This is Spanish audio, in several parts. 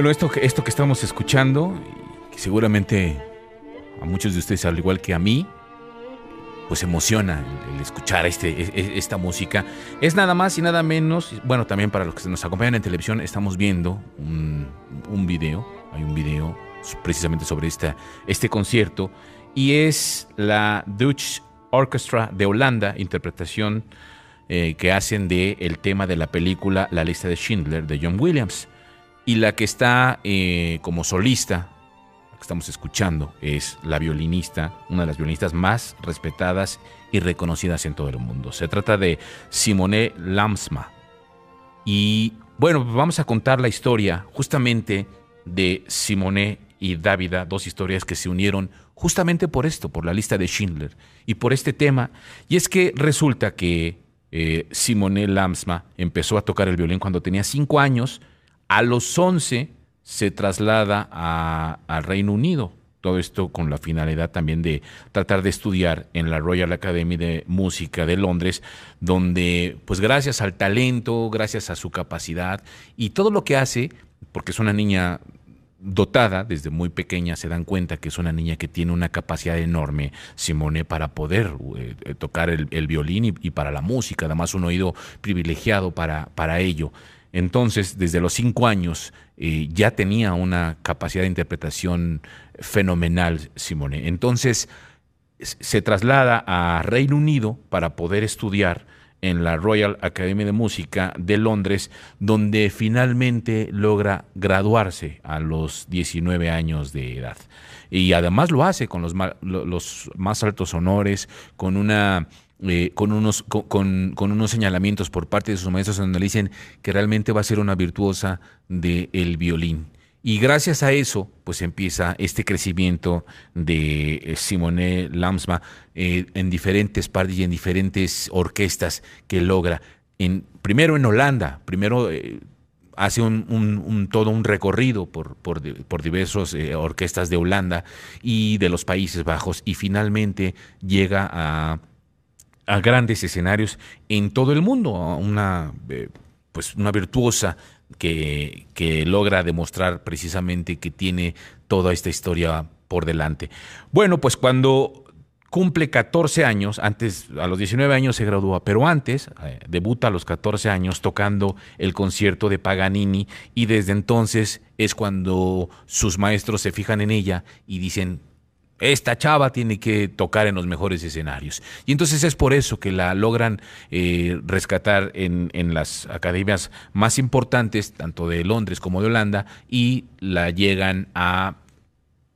Bueno, esto, esto que estamos escuchando, que seguramente a muchos de ustedes, al igual que a mí, pues emociona el, escuchar este, e- e- esta música. Es nada más y nada menos, bueno, también para los que nos acompañan en televisión, estamos viendo un, un video, hay un video precisamente sobre esta, este concierto, y es la Dutch Orchestra de Holanda, interpretación eh, que hacen de el tema de la película La lista de Schindler de John Williams. Y la que está eh, como solista, la que estamos escuchando, es la violinista, una de las violinistas más respetadas y reconocidas en todo el mundo. Se trata de Simone Lamsma. Y bueno, vamos a contar la historia justamente de Simone y Dávida, dos historias que se unieron justamente por esto, por la lista de Schindler y por este tema. Y es que resulta que eh, Simone Lamsma empezó a tocar el violín cuando tenía cinco años. A los 11 se traslada al Reino Unido. Todo esto con la finalidad también de tratar de estudiar en la Royal Academy de Música de Londres, donde pues gracias al talento, gracias a su capacidad y todo lo que hace, porque es una niña dotada desde muy pequeña, se dan cuenta que es una niña que tiene una capacidad enorme, Simone, para poder eh, eh, tocar el, el violín y, y para la música, además un oído privilegiado para, para ello. Entonces, desde los cinco años eh, ya tenía una capacidad de interpretación fenomenal, Simone. Entonces, se traslada a Reino Unido para poder estudiar en la Royal Academy de Música de Londres, donde finalmente logra graduarse a los 19 años de edad. Y además lo hace con los más altos honores, con una eh, con, unos, con, con- unos señalamientos por parte de sus maestros donde le dicen que realmente va a ser una virtuosa del violín. Y gracias a eso, pues empieza este crecimiento de eh, Simone Lamsma eh, en diferentes partes y en diferentes orquestas que logra. En, primero en Holanda, primero hace un, todo un recorrido por, por, por diversas orquestas de Holanda y de los Países Bajos y finalmente llega a, a grandes escenarios en todo el mundo, una, eh, pues una virtuosa que, que logra demostrar precisamente que tiene toda esta historia por delante. Bueno, pues cuando cumple 14 años, antes, a los 19 años se gradúa, pero antes eh, debuta a los 14 años tocando el concierto de Paganini y desde entonces es cuando sus maestros se fijan en ella y dicen, esta chava tiene que tocar en los mejores escenarios. Y entonces es por eso que la logran eh, rescatar en, en las academias más importantes, tanto de Londres como de Holanda, y la llegan a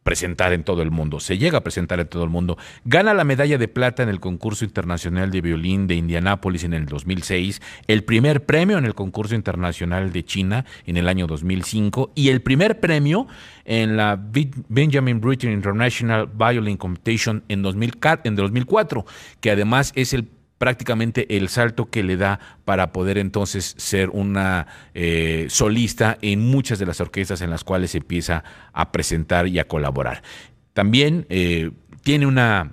presentar en todo el mundo. Se llega a presentar en todo el mundo. Gana la medalla de plata en el concurso internacional de violín de Indianápolis en el 2006, el primer premio en el concurso internacional de China en el año 2005 y el primer premio en la Benjamin Britten International Violin Competition en, 2004, en 2004, que además es el prácticamente el salto que le da para poder entonces ser una eh, solista en muchas de las orquestas en las cuales empieza a presentar y a colaborar. También eh, tiene una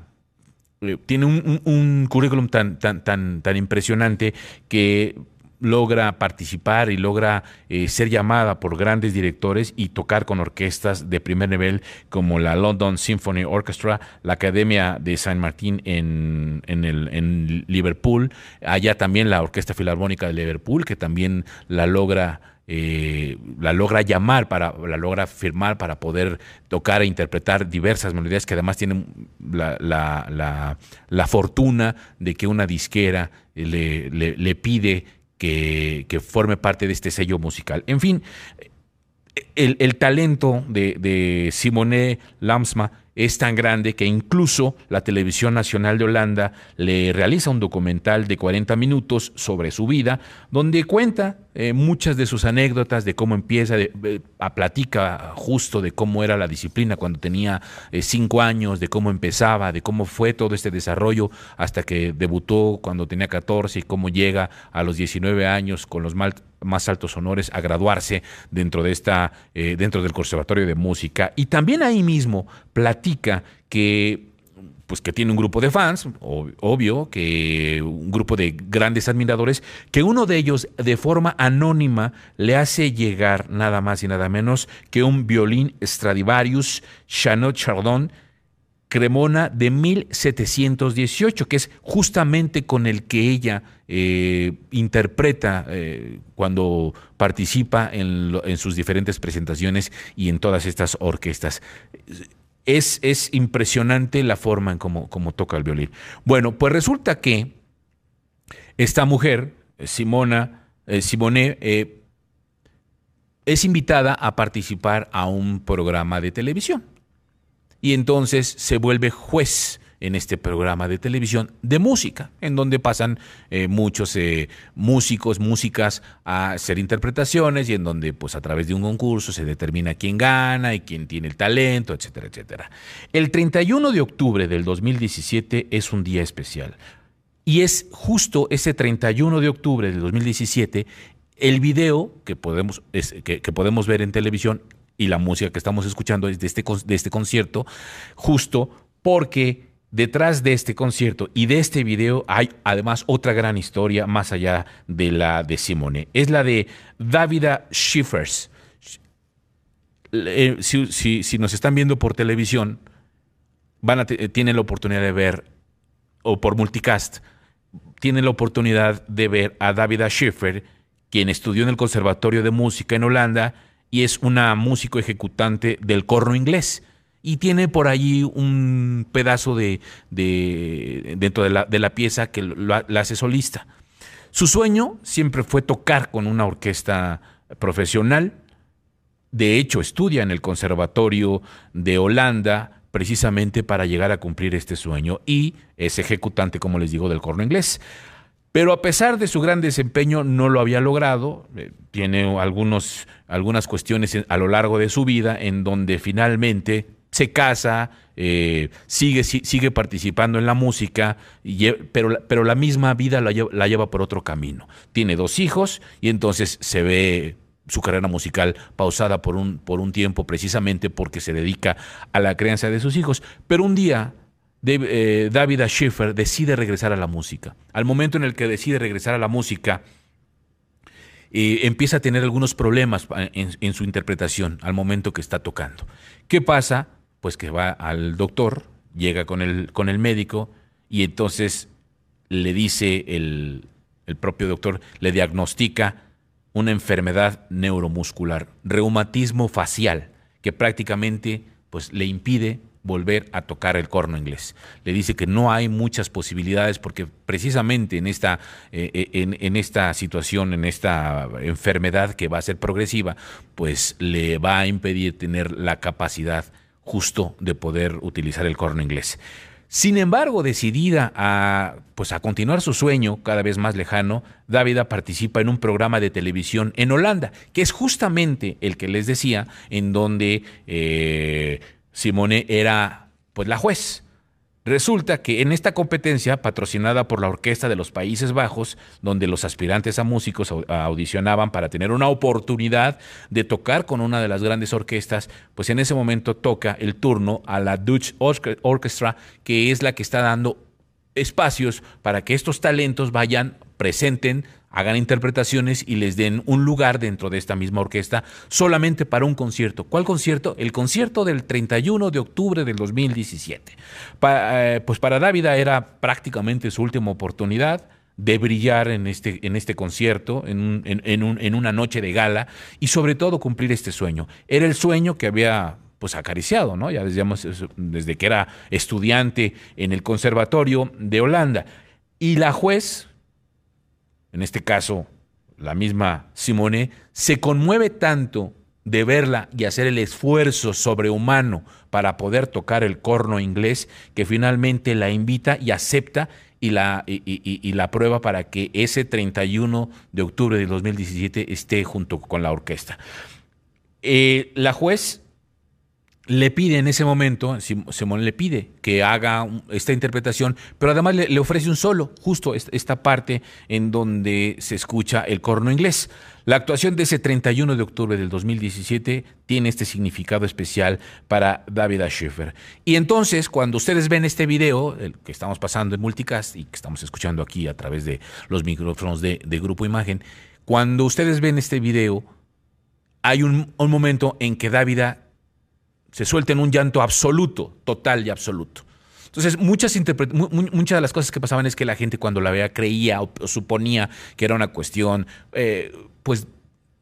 eh, tiene un, un- un currículum tan, tan, tan, tan impresionante que logra participar y logra eh, ser llamada por grandes directores y tocar con orquestas de primer nivel como la London Symphony Orchestra, la Academia de San Martín en, en, el- en Liverpool, allá también la Orquesta Filarmónica de Liverpool, que también la logra eh, la logra llamar, para, la logra firmar para poder tocar e interpretar diversas melodías que además tienen la, la- la- la fortuna de que una disquera le, le- le pide que, forme parte de este sello musical. En fin, el, el talento de, de Simone Lamsma es tan grande que incluso la Televisión Nacional de Holanda le realiza un documental de 40 minutos sobre su vida, donde cuenta eh, muchas de sus anécdotas, de cómo empieza, a platica justo de cómo era la disciplina cuando tenía eh, cinco años, de cómo empezaba, de cómo fue todo este desarrollo hasta que debutó cuando tenía 14 y cómo llega a los 19 años con los mal- más altos honores a graduarse dentro de esta eh, dentro del conservatorio de música. Y también ahí mismo platica que pues que tiene un grupo de fans, obvio, que un grupo de grandes admiradores, que uno de ellos de forma anónima le hace llegar nada más y nada menos que un violín Stradivarius Chanot Chardon Cremona de 1718, que es justamente con el que ella eh, interpreta eh, cuando participa en, en sus diferentes presentaciones y en todas estas orquestas es, impresionante la forma en cómo, toca el violín. Bueno, pues resulta que esta mujer, Simona, eh, Simone, es invitada a participar a un programa de televisión. Y entonces se vuelve juez en este programa de televisión de música, en donde pasan eh, muchos eh, músicos, músicas a hacer interpretaciones y en donde pues a través de un concurso se determina quién gana y quién tiene el talento, etcétera, etcétera. El 31 de octubre del 2017 es un día especial. Y es justo ese 31 de octubre del 2017 el video que podemos, que, podemos ver en televisión y la música que estamos escuchando es de este, este concierto, justo porque Detrás de este concierto y de este video hay además otra gran historia más allá de la de Simone. Es la de Davida Schiffers. Eh, si, nos están viendo por televisión, van a tienen la oportunidad de ver, o por multicast, tienen la oportunidad de ver a Davida Schiffer, quien estudió en el Conservatorio de Música en Holanda y es una músico ejecutante del corno inglés y tiene por allí un pedazo de, dentro de la, de la, pieza que la hace solista. Su sueño siempre fue tocar con una orquesta profesional. De hecho, estudia en el Conservatorio de Holanda precisamente para llegar a cumplir este sueño y es ejecutante, como les digo, del corno inglés. Pero a pesar de su gran desempeño, no lo había logrado. Eh, tiene algunos, algunas cuestiones a lo largo de su vida en donde finalmente se casa, eh, sigue, sigue participando en la música, pero, pero la misma vida la lleva, por otro camino. Tiene dos hijos y entonces se ve su carrera musical pausada por un, por un tiempo precisamente porque se dedica a la crianza de sus hijos. Pero un día eh, David Schiffer decide regresar a la música. Al momento en el que decide regresar a la música, eh, empieza a tener algunos problemas en, en, su interpretación al momento que está tocando. ¿Qué pasa? pues que va al doctor, llega con el, con el médico y entonces le dice el, el propio doctor, le diagnostica una enfermedad neuromuscular, reumatismo facial, que prácticamente pues, le impide volver a tocar el corno inglés. Le dice que no hay muchas posibilidades porque precisamente en esta, eh, eh, en, en, esta situación, en esta enfermedad que va a ser progresiva, pues le va a impedir tener la capacidad justo de poder utilizar el corno inglés. Sin embargo, decidida a, pues a continuar su sueño cada vez más lejano, Dávida participa en un programa de televisión en Holanda, que es justamente el que les decía, en donde eh, Simone era pues la juez. Resulta que en esta competencia, patrocinada por la Orquesta de los Países Bajos, donde los aspirantes a músicos audicionaban para tener una oportunidad de tocar con una de las grandes orquestas, pues en ese momento toca el turno a la Dutch Orchestra, que es la que está dando espacios para que estos talentos vayan, presenten hagan interpretaciones y les den un lugar dentro de esta misma orquesta solamente para un concierto. ¿Cuál concierto? El concierto del 31 de octubre del 2017. Eh, pues para Dávida era prácticamente su última oportunidad de brillar en este, en este concierto, en, en, una noche de gala y sobre todo cumplir este sueño. Era el sueño que había pues acariciado, ¿no? Ya desde que era estudiante en el Conservatorio de Holanda. Y la juez, en este caso la misma Simone, se conmueve tanto de verla y hacer el esfuerzo sobrehumano para poder tocar el corno inglés, que finalmente la invita y acepta y la, y, la prueba para que ese 31 de octubre de 2017 esté junto con la orquesta. Eh, la juez le pide en ese momento, Simón le pide que haga esta interpretación, pero además le, ofrece un solo, justo esta parte en donde se escucha el corno inglés. La actuación de ese 31 de octubre del 2017 tiene este significado especial para David Schiffer. Y entonces, cuando ustedes ven este video, el que estamos pasando en multicast y que estamos escuchando aquí a través de los micrófonos de, Grupo Imagen, cuando ustedes ven este video, hay un, un momento en que David se suelta en un llanto absoluto, total y absoluto. Entonces, muchas, muchas de las cosas que pasaban es que la gente cuando la veía creía o, suponía que era una cuestión, eh, pues,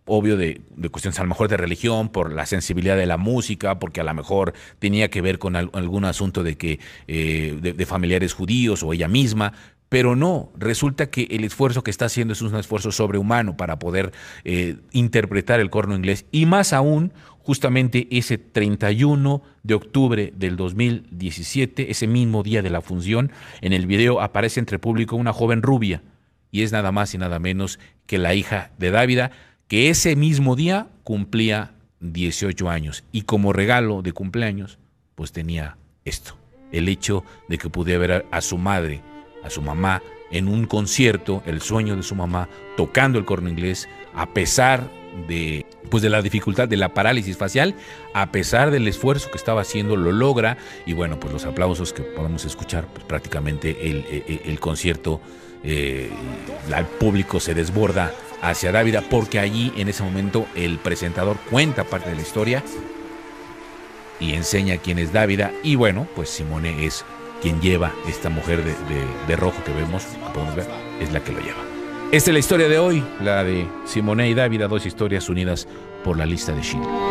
obvio de, cuestiones a lo mejor de religión, por la sensibilidad de la música, porque a lo mejor tenía que ver con algún asunto de que eh, de, familiares judíos o ella misma, pero no, resulta que el esfuerzo que está haciendo es un esfuerzo sobrehumano para poder eh, interpretar el corno inglés. Y más aún justamente ese 31 de octubre del 2017, ese mismo día de la función, en el video aparece entre público una joven rubia. Y es nada más y nada menos que la hija de Dávida, que ese mismo día cumplía 18 años. Y como regalo de cumpleaños, pues tenía esto, el hecho de que pudiera ver a su madre, a su mamá, en un concierto, el sueño de su mamá, tocando el corno inglés, a pesar de, pues de la dificultad de la parálisis facial, a pesar del esfuerzo que estaba haciendo, lo logra. Y bueno, pues los aplausos que podemos escuchar, pues prácticamente el, el, concierto, eh, el público se desborda hacia Dávida, porque allí en ese momento el presentador cuenta parte de la historia y enseña quién es Dávida. Y bueno, pues Simone es quien lleva esta mujer de, de rojo que vemos, que podemos ver, es la que lo lleva. Esta es la historia de hoy, la de Simone y Dávida, dos historias unidas por la lista de Schindler.